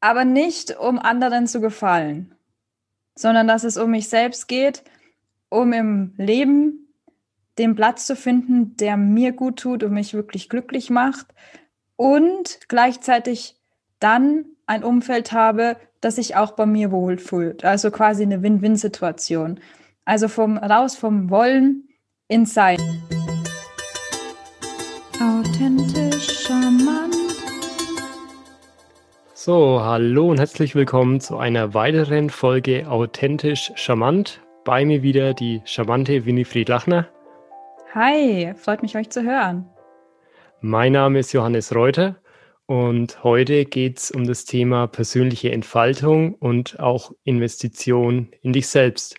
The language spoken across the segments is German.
aber nicht um anderen zu gefallen, sondern dass es um mich selbst geht, um im Leben den Platz zu finden, der mir gut tut und mich wirklich glücklich macht und gleichzeitig dann ein Umfeld habe, das sich auch bei mir wohlfühlt. Also quasi eine Win-Win-Situation. Also vom raus vom Wollen ins Sein. Authentisch charmant. So, hallo und herzlich willkommen zu einer weiteren Folge Authentisch charmant. Bei mir wieder die charmante Winifred Lachner. Hi, freut mich euch zu hören. Mein Name ist Johannes Reuter und heute geht es um das Thema persönliche Entfaltung und auch Investition in dich selbst.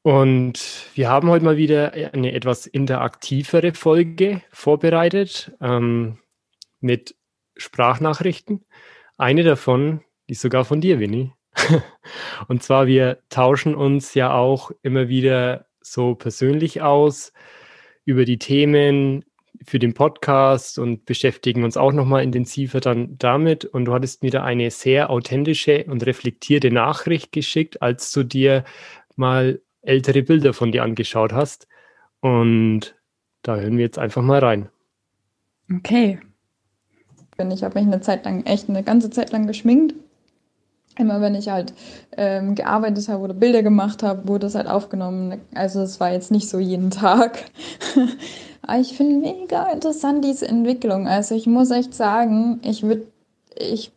Und wir haben heute mal wieder eine etwas interaktivere Folge vorbereitet ähm, mit Sprachnachrichten. Eine davon ist sogar von dir, Winnie. und zwar, wir tauschen uns ja auch immer wieder so persönlich aus über die Themen für den Podcast und beschäftigen uns auch nochmal intensiver dann damit. Und du hattest mir da eine sehr authentische und reflektierte Nachricht geschickt, als du dir mal ältere Bilder von dir angeschaut hast. Und da hören wir jetzt einfach mal rein. Okay. Ich habe mich eine Zeit lang, echt eine ganze Zeit lang geschminkt. Immer wenn ich halt ähm, gearbeitet habe oder Bilder gemacht habe, wurde es halt aufgenommen. Also es war jetzt nicht so jeden Tag. Aber ich finde mega interessant diese Entwicklung. Also ich muss echt sagen, ich würde, ich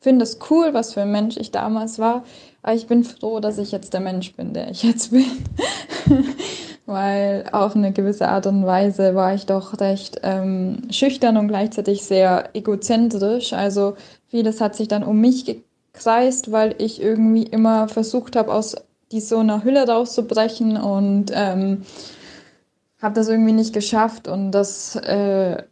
finde es cool, was für ein Mensch ich damals war. Aber ich bin froh, dass ich jetzt der Mensch bin, der ich jetzt bin. Weil auf eine gewisse Art und Weise war ich doch recht ähm, schüchtern und gleichzeitig sehr egozentrisch. Also vieles hat sich dann um mich gekreist, weil ich irgendwie immer versucht habe, aus die so einer Hülle rauszubrechen und ähm, habe das irgendwie nicht geschafft. Und das äh,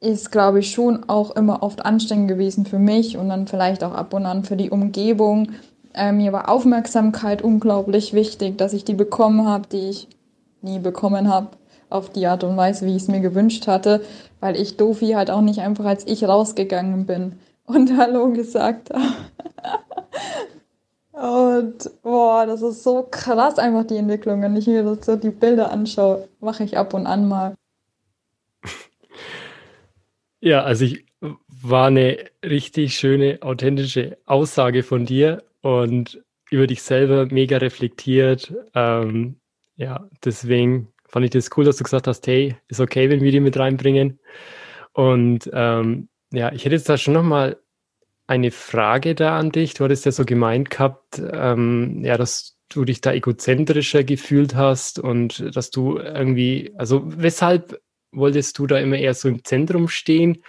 ist, glaube ich, schon auch immer oft anstrengend gewesen für mich und dann vielleicht auch ab und an für die Umgebung. Äh, mir war Aufmerksamkeit unglaublich wichtig, dass ich die bekommen habe, die ich nie bekommen habe, auf die Art und Weise, wie ich es mir gewünscht hatte, weil ich Dofi halt auch nicht einfach als ich rausgegangen bin und Hallo gesagt habe. und boah, das ist so krass einfach die Entwicklung. Wenn ich mir so die Bilder anschaue, mache ich ab und an mal. Ja, also ich war eine richtig schöne, authentische Aussage von dir und über dich selber mega reflektiert. Ähm, ja, deswegen fand ich das cool, dass du gesagt hast, hey, ist okay, wenn wir die mit reinbringen. Und ähm, ja, ich hätte jetzt da schon nochmal eine Frage da an dich. Du hattest ja so gemeint gehabt, ähm, ja, dass du dich da egozentrischer gefühlt hast und dass du irgendwie, also weshalb wolltest du da immer eher so im Zentrum stehen?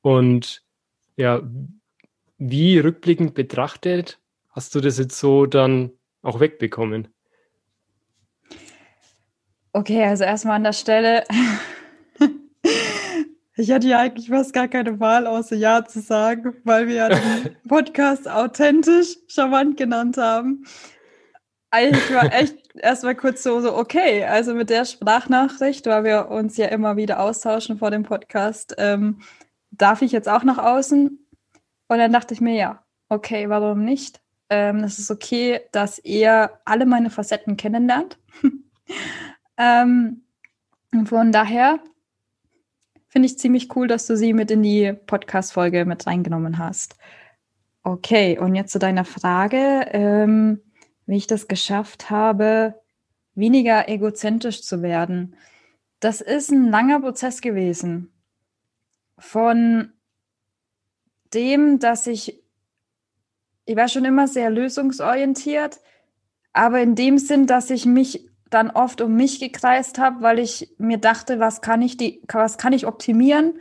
Und ja, wie rückblickend betrachtet hast du das jetzt so dann auch wegbekommen? Okay, also erstmal an der Stelle. ich hatte ja eigentlich fast gar keine Wahl, außer Ja zu sagen, weil wir ja den Podcast authentisch charmant genannt haben. Ich war echt erstmal kurz so, so, okay, also mit der Sprachnachricht, weil wir uns ja immer wieder austauschen vor dem Podcast, ähm, darf ich jetzt auch nach außen? Und dann dachte ich mir, ja, okay, warum nicht? Ähm, es ist okay, dass ihr alle meine Facetten kennenlernt. ähm, von daher finde ich ziemlich cool, dass du sie mit in die Podcast-Folge mit reingenommen hast. Okay, und jetzt zu deiner Frage, ähm, wie ich das geschafft habe, weniger egozentrisch zu werden. Das ist ein langer Prozess gewesen. Von dem, dass ich ich war schon immer sehr lösungsorientiert, aber in dem Sinn, dass ich mich dann oft um mich gekreist habe, weil ich mir dachte, was kann ich die, was kann ich optimieren,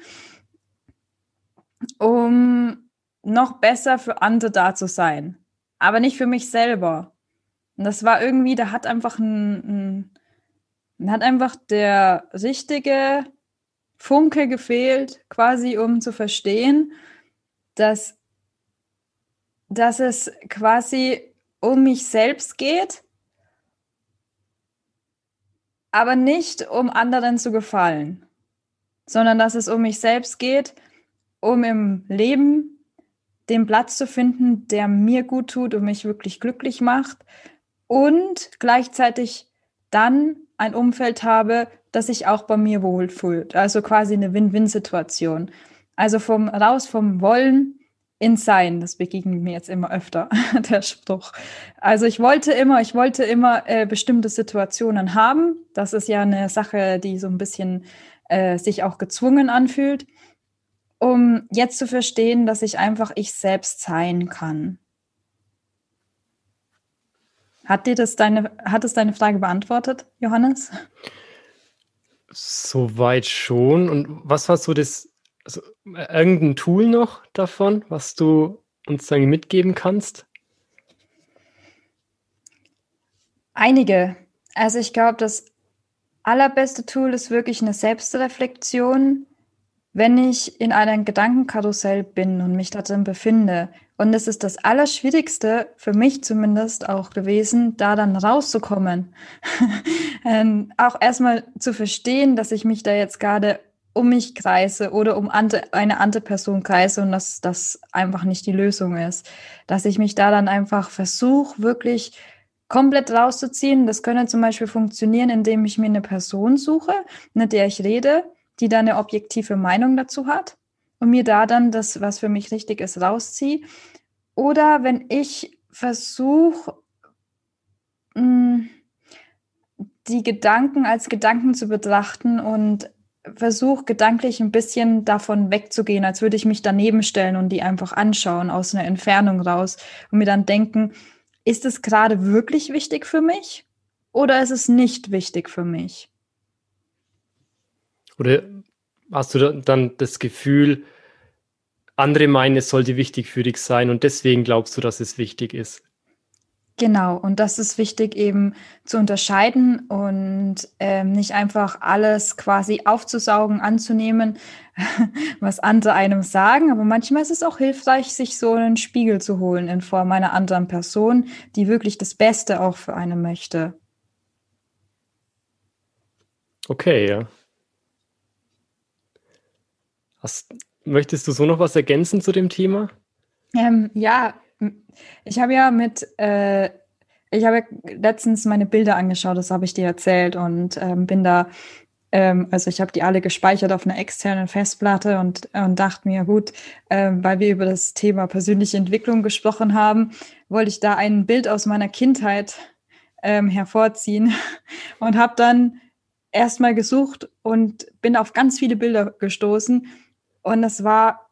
um noch besser für andere da zu sein, aber nicht für mich selber. Und das war irgendwie, da hat einfach ein, ein hat einfach der richtige Funke gefehlt, quasi um zu verstehen, dass dass es quasi um mich selbst geht, aber nicht um anderen zu gefallen, sondern dass es um mich selbst geht, um im Leben den Platz zu finden, der mir gut tut und mich wirklich glücklich macht und gleichzeitig dann ein Umfeld habe, das sich auch bei mir wohlfühlt. Also quasi eine Win-Win-Situation. Also vom raus vom Wollen ins Sein, das begegnet mir jetzt immer öfter, der Spruch. Also ich wollte immer, ich wollte immer äh, bestimmte Situationen haben. Das ist ja eine Sache, die so ein bisschen äh, sich auch gezwungen anfühlt, um jetzt zu verstehen, dass ich einfach ich selbst sein kann. Hat dir das deine, hat es deine Frage beantwortet, Johannes? Soweit schon. Und was war so das, also irgendein Tool noch davon, was du uns dann mitgeben kannst? Einige. Also ich glaube, das allerbeste Tool ist wirklich eine Selbstreflexion, wenn ich in einem Gedankenkarussell bin und mich darin befinde. Und es ist das Allerschwierigste, für mich zumindest auch gewesen, da dann rauszukommen. ähm, auch erstmal zu verstehen, dass ich mich da jetzt gerade um mich kreise oder um eine andere Person kreise und dass das einfach nicht die Lösung ist. Dass ich mich da dann einfach versuche, wirklich komplett rauszuziehen. Das könnte zum Beispiel funktionieren, indem ich mir eine Person suche, mit der ich rede, die da eine objektive Meinung dazu hat und mir da dann das, was für mich richtig ist, rausziehe. Oder wenn ich versuche, mm, die Gedanken als Gedanken zu betrachten und versuche gedanklich ein bisschen davon wegzugehen, als würde ich mich daneben stellen und die einfach anschauen aus einer Entfernung raus und mir dann denken, ist es gerade wirklich wichtig für mich oder ist es nicht wichtig für mich? Oder hast du dann das Gefühl, andere meinen, es sollte wichtig für dich sein und deswegen glaubst du, dass es wichtig ist? Genau, und das ist wichtig eben zu unterscheiden und ähm, nicht einfach alles quasi aufzusaugen, anzunehmen, was andere einem sagen. Aber manchmal ist es auch hilfreich, sich so einen Spiegel zu holen in Form einer anderen Person, die wirklich das Beste auch für einen möchte. Okay, ja. Hast, möchtest du so noch was ergänzen zu dem Thema? Ähm, ja, ich habe ja mit, äh, ich habe letztens meine Bilder angeschaut, das habe ich dir erzählt und ähm, bin da, ähm, also ich habe die alle gespeichert auf einer externen Festplatte und, und dachte mir, gut, ähm, weil wir über das Thema persönliche Entwicklung gesprochen haben, wollte ich da ein Bild aus meiner Kindheit ähm, hervorziehen und habe dann erstmal gesucht und bin auf ganz viele Bilder gestoßen und das war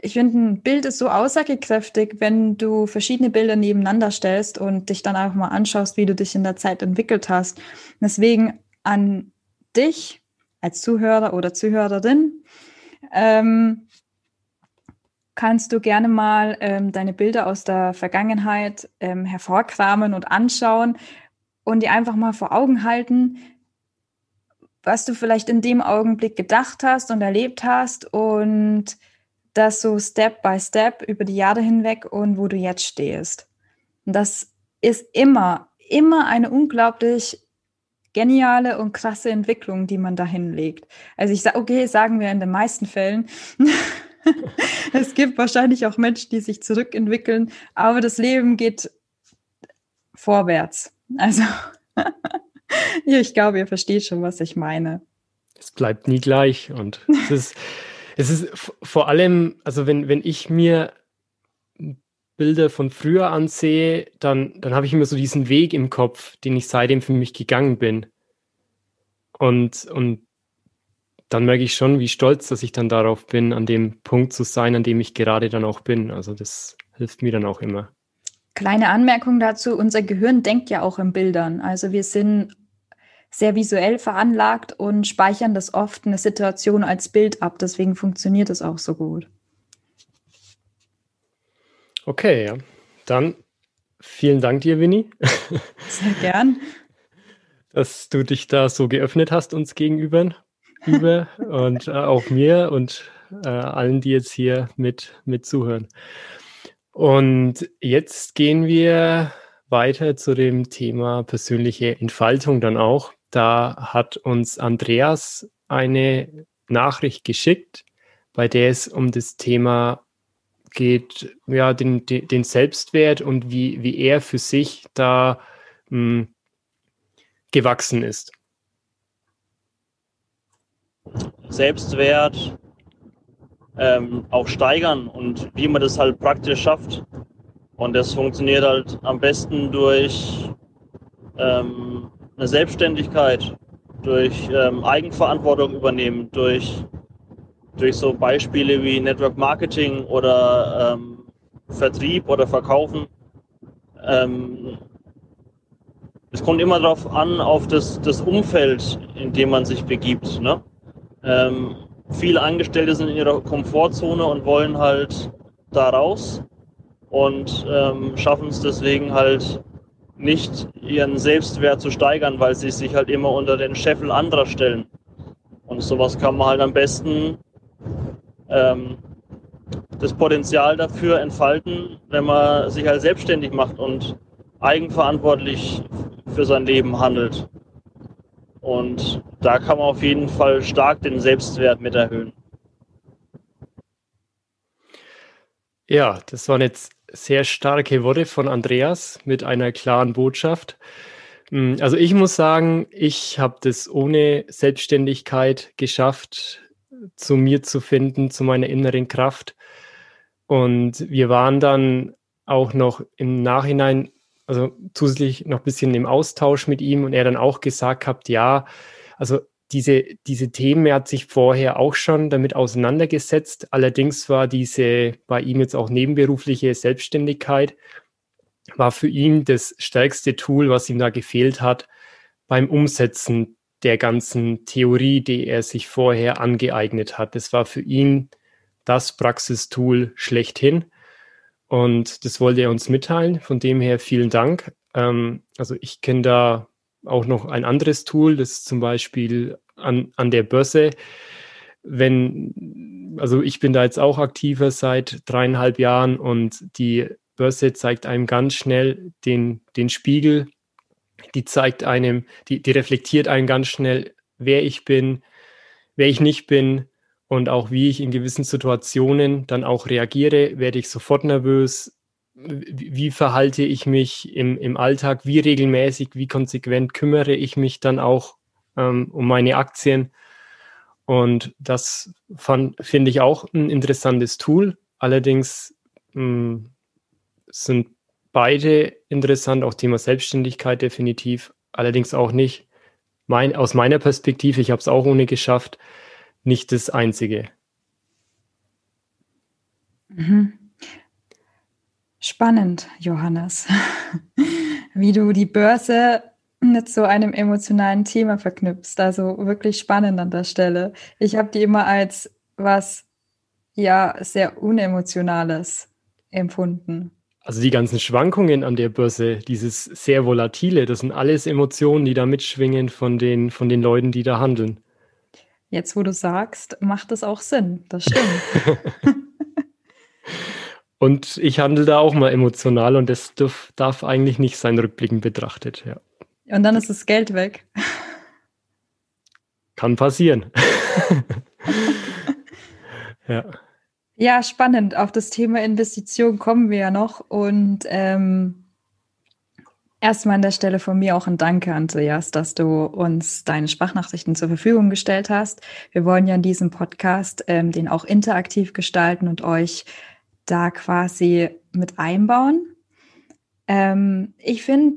ich finde, ein Bild ist so aussagekräftig, wenn du verschiedene Bilder nebeneinander stellst und dich dann auch mal anschaust, wie du dich in der Zeit entwickelt hast. Deswegen an dich als Zuhörer oder Zuhörerin ähm, kannst du gerne mal ähm, deine Bilder aus der Vergangenheit ähm, hervorkramen und anschauen und dir einfach mal vor Augen halten, was du vielleicht in dem Augenblick gedacht hast und erlebt hast und das so Step by Step über die Jahre hinweg und wo du jetzt stehst. Und das ist immer, immer eine unglaublich geniale und krasse Entwicklung, die man da hinlegt. Also ich sage, okay, sagen wir in den meisten Fällen. es gibt wahrscheinlich auch Menschen, die sich zurückentwickeln, aber das Leben geht vorwärts. Also ich glaube, ihr versteht schon, was ich meine. Es bleibt nie gleich und es ist es ist vor allem, also wenn, wenn ich mir Bilder von früher ansehe, dann, dann habe ich immer so diesen Weg im Kopf, den ich seitdem für mich gegangen bin. Und, und dann merke ich schon, wie stolz, dass ich dann darauf bin, an dem Punkt zu sein, an dem ich gerade dann auch bin. Also das hilft mir dann auch immer. Kleine Anmerkung dazu, unser Gehirn denkt ja auch in Bildern. Also wir sind sehr visuell veranlagt und speichern das oft eine Situation als Bild ab. Deswegen funktioniert es auch so gut. Okay, ja. Dann vielen Dank dir, Winnie. Sehr gern. Dass du dich da so geöffnet hast uns gegenüber über und äh, auch mir und äh, allen, die jetzt hier mit, mit zuhören. Und jetzt gehen wir weiter zu dem Thema persönliche Entfaltung dann auch. Da hat uns Andreas eine Nachricht geschickt, bei der es um das Thema geht ja den, den Selbstwert und wie, wie er für sich da mh, hm, gewachsen ist. Selbstwert ähm, auch steigern und wie man das halt praktisch schafft. Und das funktioniert halt am besten durch ähm, eine Selbstständigkeit, durch ähm, Eigenverantwortung übernehmen, durch, durch so Beispiele wie Network Marketing oder ähm, Vertrieb oder Verkaufen. Ähm, es kommt immer darauf an, auf das, das Umfeld, in dem man sich begibt. Ne? Ähm, viele Angestellte sind in ihrer Komfortzone und wollen halt da raus und ähm, schaffen es deswegen halt nicht, ihren Selbstwert zu steigern, weil sie sich halt immer unter den Scheffel anderer stellen. Und sowas kann man halt am besten ähm, das Potenzial dafür entfalten, wenn man sich halt selbstständig macht und eigenverantwortlich für sein Leben handelt. Und da kann man auf jeden Fall stark den Selbstwert mit erhöhen. Ja, das waren jetzt sehr starke Worte von Andreas mit einer klaren Botschaft. Hm, also ich muss sagen, ich habe das ohne Selbstständigkeit geschafft, zu mir zu finden, zu meiner inneren Kraft. Und wir waren dann auch noch im Nachhinein, also zusätzlich noch ein bisschen im Austausch mit ihm und er dann auch gesagt hat, ja, also diese, diese Themen, er hat sich vorher auch schon damit auseinandergesetzt. Allerdings war diese bei ihm jetzt auch nebenberufliche Selbstständigkeit, war für ihn das stärkste Tool, was ihm da gefehlt hat beim Umsetzen der ganzen Theorie, die er sich vorher angeeignet hat. Das war für ihn das Praxistool schlechthin. Und das wollte er uns mitteilen. Von dem her vielen Dank. Ähm, also ich kenne da auch noch ein anderes Tool, das zum Beispiel an, an der Börse, wenn, also ich bin da jetzt auch aktiver seit dreieinhalb Jahren und die Börse zeigt einem ganz schnell den, den Spiegel, die zeigt einem, die, die reflektiert einem ganz schnell, wer ich bin, wer ich nicht bin und auch wie ich in gewissen Situationen dann auch reagiere, werde ich sofort nervös, wie verhalte ich mich im, im Alltag, wie regelmäßig, wie konsequent kümmere ich mich dann auch ähm, um meine Aktien. Und das finde ich auch ein interessantes Tool. Allerdings mh, hm, sind beide interessant, auch Thema Selbstständigkeit definitiv. Allerdings auch nicht, mein, aus meiner Perspektive, ich habe es auch ohne geschafft, nicht das Einzige. Mhm. Spannend, Johannes, wie du die Börse mit so einem emotionalen Thema verknüpfst. Also wirklich spannend an der Stelle. Ich habe die immer als was ja sehr unemotionales empfunden. Also die ganzen Schwankungen an der Börse, dieses sehr volatile, das sind alles Emotionen, die da mitschwingen von den, von den Leuten, die da handeln. Jetzt, wo du sagst, macht es auch Sinn. Das stimmt. Und ich handle da auch mal emotional und das darf, darf eigentlich nicht sein, rückblickend betrachtet, ja. Und dann ist das Geld weg. Kann passieren. ja. Ja, spannend. Auf das Thema Investition kommen wir ja noch. Und ähm, erstmal an der Stelle von mir auch ein Danke, Andreas, dass du uns deine Sprachnachrichten zur Verfügung gestellt hast. Wir wollen ja in diesem Podcast ähm, den auch interaktiv gestalten und euch da quasi mit einbauen. Ähm, ich finde,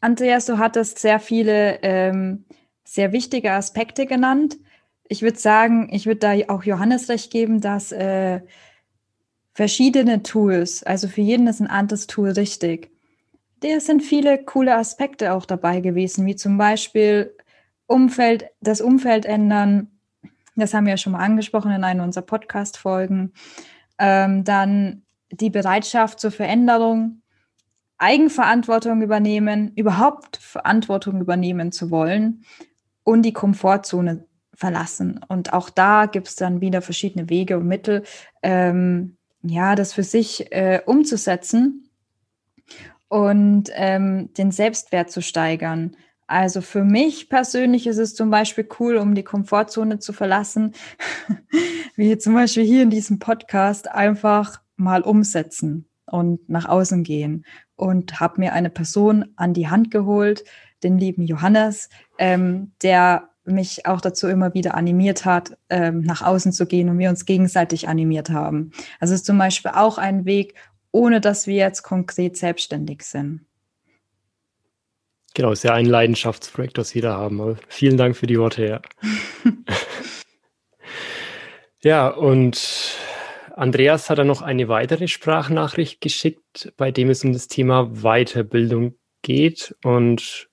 Andreas, du hattest sehr viele ähm, sehr wichtige Aspekte genannt. Ich würde sagen, ich würde da auch Johannes recht geben, dass äh, verschiedene Tools, also für jeden ist ein anderes Tool richtig. Da sind viele coole Aspekte auch dabei gewesen, wie zum Beispiel Umfeld, das Umfeld ändern. Das haben wir ja schon mal angesprochen in einer unserer Podcast-Folgen. Ähm, dann die Bereitschaft zur Veränderung, Eigenverantwortung übernehmen, überhaupt Verantwortung übernehmen zu wollen und die Komfortzone verlassen. Und auch da gibt es dann wieder verschiedene Wege und Mittel, ähm, ja, das für sich äh, umzusetzen und ähm, den Selbstwert zu steigern. Also für mich persönlich ist es zum Beispiel cool, um die Komfortzone zu verlassen, wie zum Beispiel hier in diesem Podcast, einfach mal umsetzen und nach außen gehen. Und habe mir eine Person an die Hand geholt, den lieben Johannes, ähm, der mich auch dazu immer wieder animiert hat, ähm, nach außen zu gehen und wir uns gegenseitig animiert haben. Also ist zum Beispiel auch ein Weg, ohne dass wir jetzt konkret selbstständig sind. Genau, ist ja ein Leidenschaftsprojekt, das wir da haben. Aber vielen Dank für die Worte, ja. ja, und Andreas hat dann noch eine weitere Sprachnachricht geschickt, bei dem es um das Thema Weiterbildung geht. Und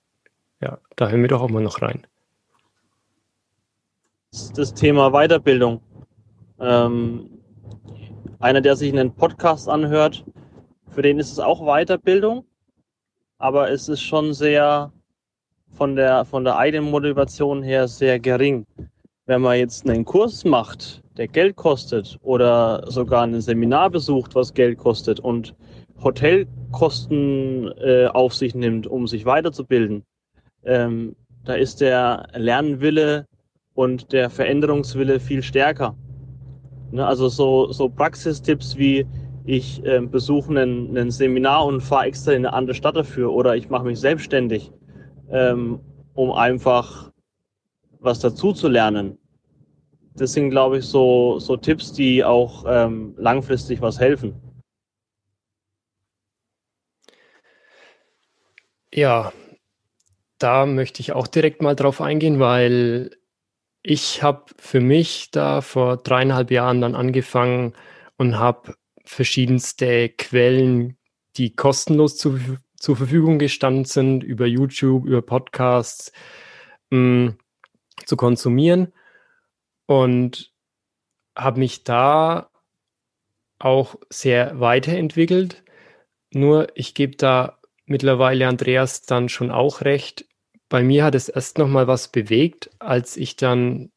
ja, da hören wir doch auch mal noch rein. Das Thema Weiterbildung. Ähm, einer, der sich einen Podcast anhört, für den ist es auch Weiterbildung aber es ist schon sehr von der, von der eigenen Motivation her sehr gering. Wenn man jetzt einen Kurs macht, der Geld kostet oder sogar ein Seminar besucht, was Geld kostet und Hotelkosten äh, auf sich nimmt, um sich weiterzubilden, ähm, da ist der Lernwille und der Veränderungswille viel stärker. Ne, also so, so Praxistipps wie ich äh, besuche ein, Seminar und fahre extra in eine andere Stadt dafür oder ich mache mich selbstständig, ähm, um einfach was dazu zu lernen. Das sind, glaube ich, so, so Tipps, die auch ähm, langfristig was helfen. Ja, da möchte ich auch direkt mal drauf eingehen, weil ich habe für mich da vor dreieinhalb Jahren dann angefangen und habe verschiedenste Quellen, die kostenlos zu, zur Verfügung gestanden sind, über YouTube, über Podcasts mh, mm, zu konsumieren und habe mich da auch sehr weiterentwickelt. Nur ich gebe da mittlerweile Andreas dann schon auch recht. Bei mir hat es erst noch mal was bewegt, als ich dann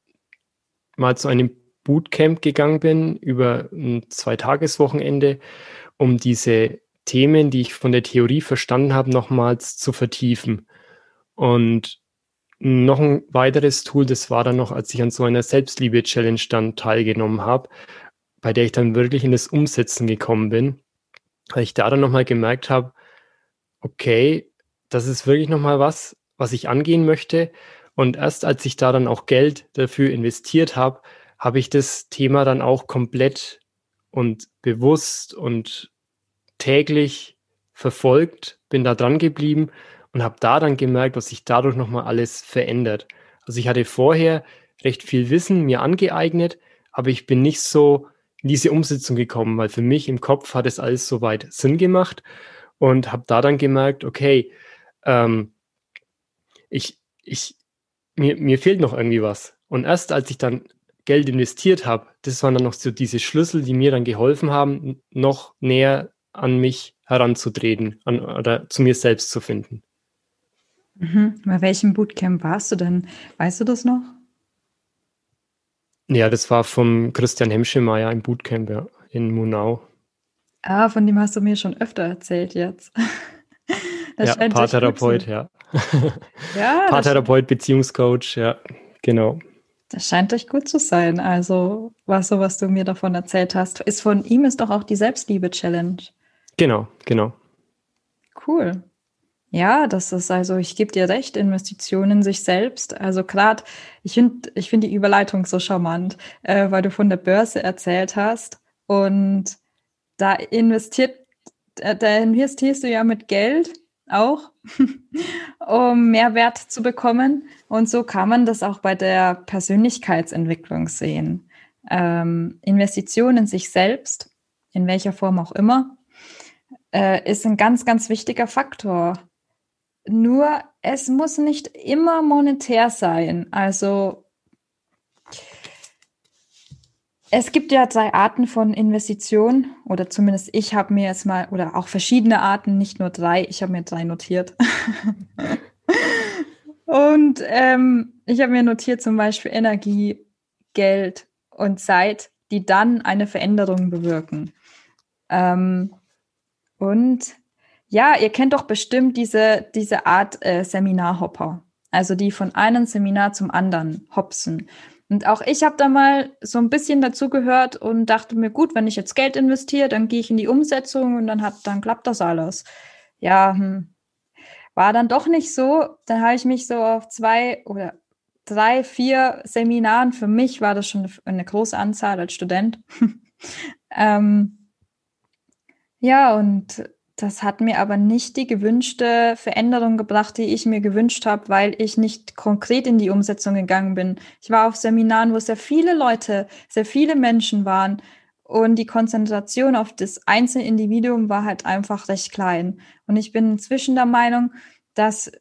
mal zu einem Bootcamp gegangen bin über ein Zweitageswochenende, um diese Themen, die ich von der Theorie verstanden habe, nochmals zu vertiefen. Und noch ein weiteres Tool, das war dann noch, als ich an so einer Selbstliebe-Challenge dann teilgenommen habe, bei der ich dann wirklich in das Umsetzen gekommen bin, weil ich da dann nochmal gemerkt habe, okay, das ist wirklich nochmal was, was ich angehen möchte. Und erst als ich da dann auch Geld dafür investiert habe, habe ich das Thema dann auch komplett und bewusst und täglich verfolgt, bin da dran geblieben und habe da dann gemerkt, was sich dadurch nochmal alles verändert. Also ich hatte vorher recht viel Wissen mir angeeignet, aber ich bin nicht so in diese Umsetzung gekommen, weil für mich im Kopf hat es alles soweit Sinn gemacht und habe da dann gemerkt, okay, ähm, ich, ich, mir, mir fehlt noch irgendwie was. Und erst als ich dann Geld investiert habe, das waren dann noch so diese Schlüssel, die mir dann geholfen haben, noch näher an mich heranzutreten an, oder zu mir selbst zu finden. Mhm. Bei welchem Bootcamp warst du denn? Weißt du das noch? Ja, das war vom Christian Hemschemeyer im Bootcamp ja, in Munau. Ah, von dem hast du mir schon öfter erzählt jetzt. Das ja, Paartherapeut, ja. ja Paartherapeut, Beziehungscoach, ja, genau. Das scheint euch gut zu sein. Also, was so, was du mir davon erzählt hast, ist von ihm ist doch auch die Selbstliebe-Challenge. Genau, genau. Cool. Ja, das ist also, ich gebe dir recht, Investitionen in sich selbst. Also gerade, ich finde ich finde die Überleitung so charmant, äh, weil du von der Börse erzählt hast. Und da investiert, äh, da investierst du ja mit Geld auch, um Mehrwert zu bekommen. Und so kann man das auch bei der Persönlichkeitsentwicklung sehen. Ähm, Investition in sich selbst, in welcher Form auch immer, äh, ist ein ganz, ganz wichtiger Faktor. Nur es muss nicht immer monetär sein. Also es gibt ja drei Arten von Investitionen oder zumindest ich habe mir jetzt mal oder auch verschiedene Arten, nicht nur drei, ich habe mir drei notiert. und ähm, ich habe mir notiert zum Beispiel Energie, Geld und Zeit, die dann eine Veränderung bewirken. Ähm, und ja, ihr kennt doch bestimmt diese, diese Art äh, Seminarhopper. Also die von einem Seminar zum anderen hopsen. Und auch ich habe da mal so ein bisschen dazu gehört und dachte mir, gut, wenn ich jetzt Geld investiere, dann gehe ich in die Umsetzung und dann hat, dann klappt das alles. Ja, hm. war dann doch nicht so. Dann habe ich mich so auf zwei oder drei, vier Seminaren, für mich war das schon eine große Anzahl als Student. ähm, ja, und das hat mir aber nicht die gewünschte Veränderung gebracht, die ich mir gewünscht habe, weil ich nicht konkret in die Umsetzung gegangen bin. Ich war auf Seminaren, wo sehr viele Leute, sehr viele Menschen waren und die Konzentration auf das einzelne Individuum war halt einfach recht klein. Und ich bin inzwischen der Meinung, dass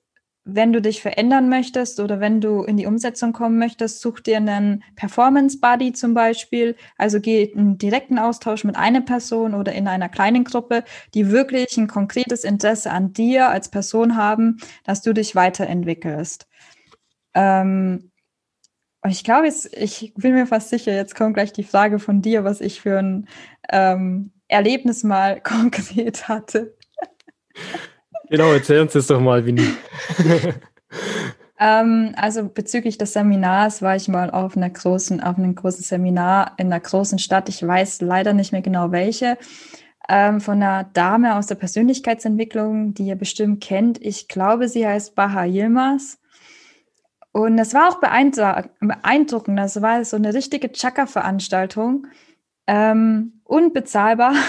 wenn du dich verändern möchtest oder wenn du in die Umsetzung kommen möchtest, such dir einen Performance Buddy zum Beispiel. Also geh in direkten Austausch mit einer Person oder in einer kleinen Gruppe, die wirklich ein konkretes Interesse an dir als Person haben, dass du dich weiterentwickelst. Ähm, ich glaube, ich bin mir fast sicher, jetzt kommt gleich die Frage von dir, was ich für ein ähm, Erlebnis mal konkret hatte. Genau, erzähl uns das doch mal, Winnie. ähm, also bezüglich des Seminars war ich mal auf einer großen, auf einem großen Seminar in einer großen Stadt. Ich weiß leider nicht mehr genau welche. Ähm, von einer Dame aus der Persönlichkeitsentwicklung, die ihr bestimmt kennt. Ich glaube, sie heißt Baha Yilmaz. Und es war auch beeindruckend. Das war so eine richtige Chakra-Veranstaltung. Ähm, unbezahlbar.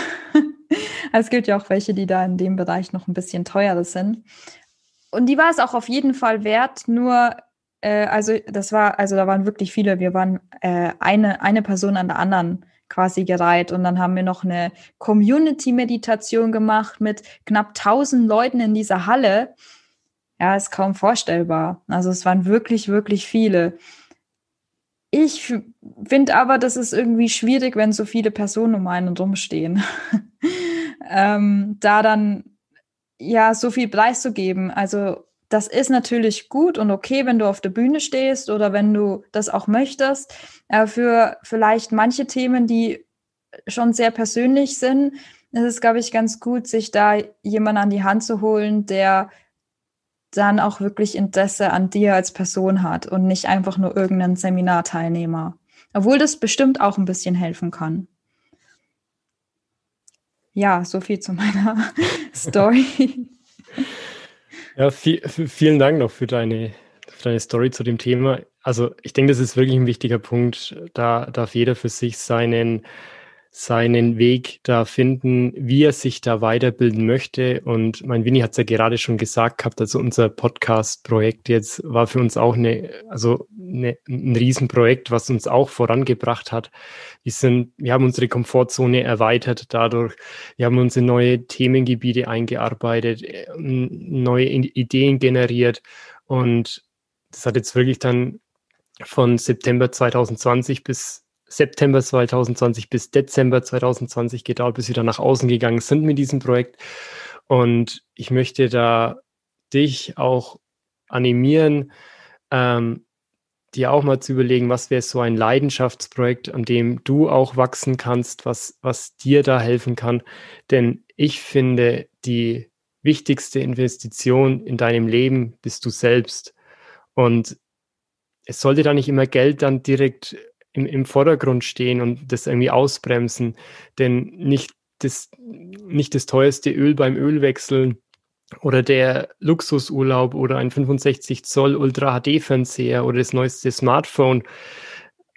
es gibt ja auch welche, die da in dem Bereich noch ein bisschen teurer sind. Und die war es auch auf jeden Fall wert, nur, äh, also das war, also da waren wirklich viele. Wir waren äh, eine, eine Person an der anderen quasi gereiht. Und dann haben wir noch eine Community-Meditation gemacht mit knapp 1000 Leuten in dieser Halle. Ja, ist kaum vorstellbar. Also es waren wirklich, wirklich viele. Ich finde aber, das ist irgendwie schwierig, wenn so viele Personen um einen rumstehen. ähm, da dann ja so viel preiszugeben. Also das ist natürlich gut und okay, wenn du auf der Bühne stehst oder wenn du das auch möchtest. Aber für vielleicht manche Themen, die schon sehr persönlich sind, ist es, glaube ich, ganz gut, sich da jemanden an die Hand zu holen, der dann auch wirklich Interesse an dir als Person hat und nicht einfach nur irgendeinen Seminarteilnehmer. Obwohl das bestimmt auch ein bisschen helfen kann. Ja, so viel zu meiner Story. Ja, viel, vielen Dank noch für deine, für deine Story zu dem Thema. Also ich denke, das ist wirklich ein wichtiger Punkt. Da darf jeder für sich seinen seinen Weg da finden, wie er sich da weiterbilden möchte. Und mein Winnie hat es ja gerade schon gesagt gehabt, also unser Podcast-Projekt jetzt war für uns auch eine, also eine, ein Riesenprojekt, was uns auch vorangebracht hat. Wir sind, wir haben unsere Komfortzone erweitert dadurch. Wir haben uns in neue Themengebiete eingearbeitet, neue Ideen generiert. Und das hat jetzt wirklich dann von September 2020 bis September 2020 bis Dezember 2020 gedauert, bis wir dann nach außen gegangen sind mit diesem Projekt. Und ich möchte da dich auch animieren, ähm, dir auch mal zu überlegen, was wäre so ein Leidenschaftsprojekt, an dem du auch wachsen kannst, was, was dir da helfen kann. Denn ich finde, die wichtigste Investition in deinem Leben bist du selbst. Und es sollte da nicht immer Geld dann direkt im, im Vordergrund stehen und das irgendwie ausbremsen. Denn nicht das, nicht das teuerste Öl beim Ölwechseln oder der Luxusurlaub oder ein 65 Zoll Ultra HD-Fernseher oder das neueste Smartphone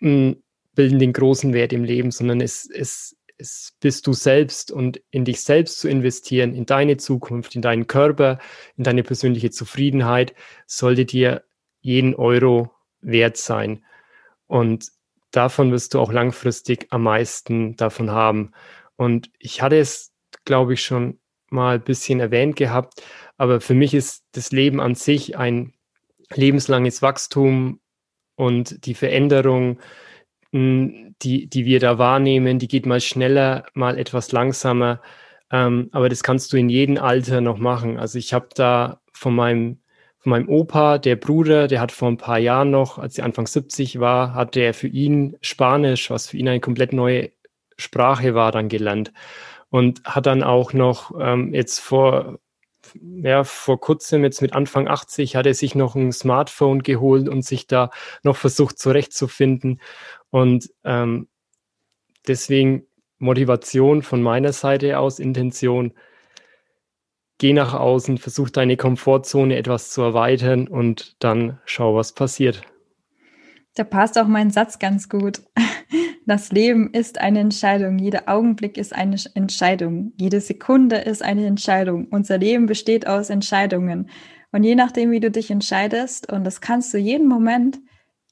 hm, bilden den großen Wert im Leben, sondern es, es, es bist du selbst und in dich selbst zu investieren, in deine Zukunft, in deinen Körper, in deine persönliche Zufriedenheit, sollte dir jeden Euro wert sein. Und davon wirst du auch langfristig am meisten davon haben. Und ich hatte es, glaube ich, schon mal ein bisschen erwähnt gehabt, aber für mich ist das Leben an sich ein lebenslanges Wachstum und die Veränderung, hm, die, die wir da wahrnehmen, die geht mal schneller, mal etwas langsamer. Ähm, aber das kannst du in jedem Alter noch machen. Also ich habe da von meinem von meinem Opa, der Bruder, der hat vor ein paar Jahren noch, als er Anfang 70 war, hatte er für ihn Spanisch, was für ihn eine komplett neue Sprache war, dann gelernt. Und hat dann auch noch ähm, jetzt vor ja, vor kurzem, jetzt mit Anfang 80, hat er sich noch ein Smartphone geholt und sich da noch versucht zurechtzufinden. Und ähm, deswegen Motivation von meiner Seite aus, Intention, geh nach außen, versuch deine Komfortzone etwas zu erweitern und dann schau, was passiert. Da passt auch mein Satz ganz gut. Das Leben ist eine Entscheidung. Jeder Augenblick ist eine Entscheidung. Jede Sekunde ist eine Entscheidung. Unser Leben besteht aus Entscheidungen. Und je nachdem, wie du dich entscheidest, und das kannst du jeden Moment,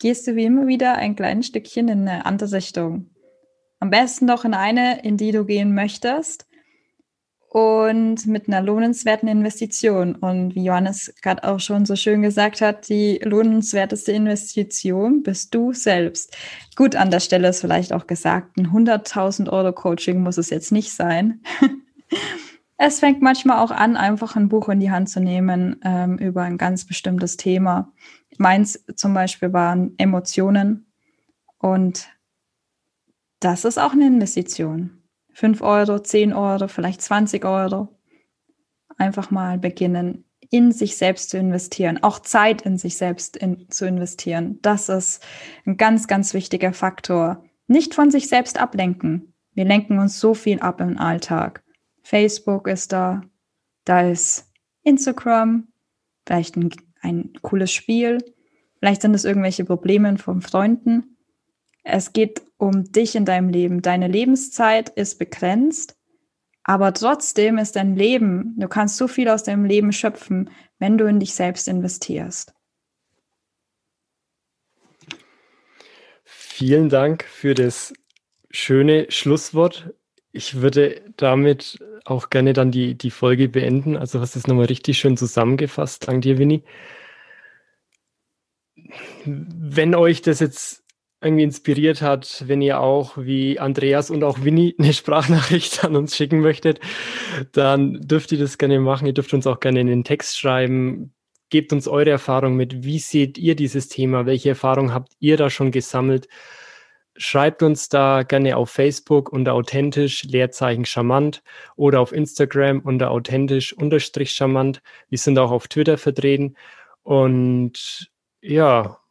gehst du wie immer wieder ein kleines Stückchen in eine andere Richtung. Am besten doch in eine, in die du gehen möchtest und mit einer lohnenswerten Investition. Und wie Johannes gerade auch schon so schön gesagt hat, die lohnenswerteste Investition bist du selbst. Gut, an der Stelle ist vielleicht auch gesagt, ein 100.000 Euro Coaching muss es jetzt nicht sein. es fängt manchmal auch an, einfach ein Buch in die Hand zu nehmen ähm, über ein ganz bestimmtes Thema. Meins zum Beispiel waren Emotionen und das ist auch eine Investition. 5 Euro, 10 Euro, vielleicht 20 Euro. Einfach mal beginnen, in sich selbst zu investieren, auch Zeit in sich selbst in, zu investieren. Das ist ein ganz, ganz wichtiger Faktor. Nicht von sich selbst ablenken. Wir lenken uns so viel ab im Alltag. Facebook ist da, da ist Instagram, vielleicht ein, ein cooles Spiel, vielleicht sind es irgendwelche Probleme von Freunden. Es geht um dich in deinem Leben. Deine Lebenszeit ist begrenzt, aber trotzdem ist dein Leben, du kannst so viel aus deinem Leben schöpfen, wenn du in dich selbst investierst. Vielen Dank für das schöne Schlusswort. Ich würde damit auch gerne dann die, die Folge beenden. Also hast du es nochmal richtig schön zusammengefasst. Dank dir, Winnie. Wenn euch das jetzt irgendwie inspiriert hat, wenn ihr auch wie Andreas und auch Winnie eine Sprachnachricht an uns schicken möchtet, dann dürft ihr das gerne machen. Ihr dürft uns auch gerne in den Text schreiben. Gebt uns eure Erfahrung mit. Wie seht ihr dieses Thema? Welche Erfahrung habt ihr da schon gesammelt? Schreibt uns da gerne auf Facebook unter authentisch Leerzeichen charmant oder auf Instagram unter authentisch unterstrich charmant. Wir sind auch auf Twitter vertreten. Und ja,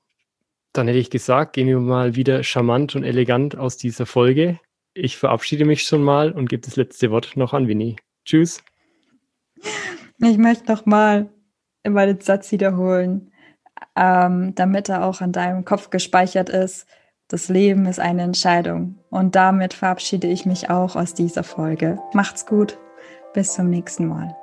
dann hätte ich gesagt, gehen wir mal wieder charmant und elegant aus dieser Folge. Ich verabschiede mich schon mal und gebe das letzte Wort noch an Winnie. Tschüss. Ich möchte noch mal immer den Satz wiederholen, ähm, damit er auch an deinem Kopf gespeichert ist. Das Leben ist eine Entscheidung. Und damit verabschiede ich mich auch aus dieser Folge. Macht's gut. Bis zum nächsten Mal.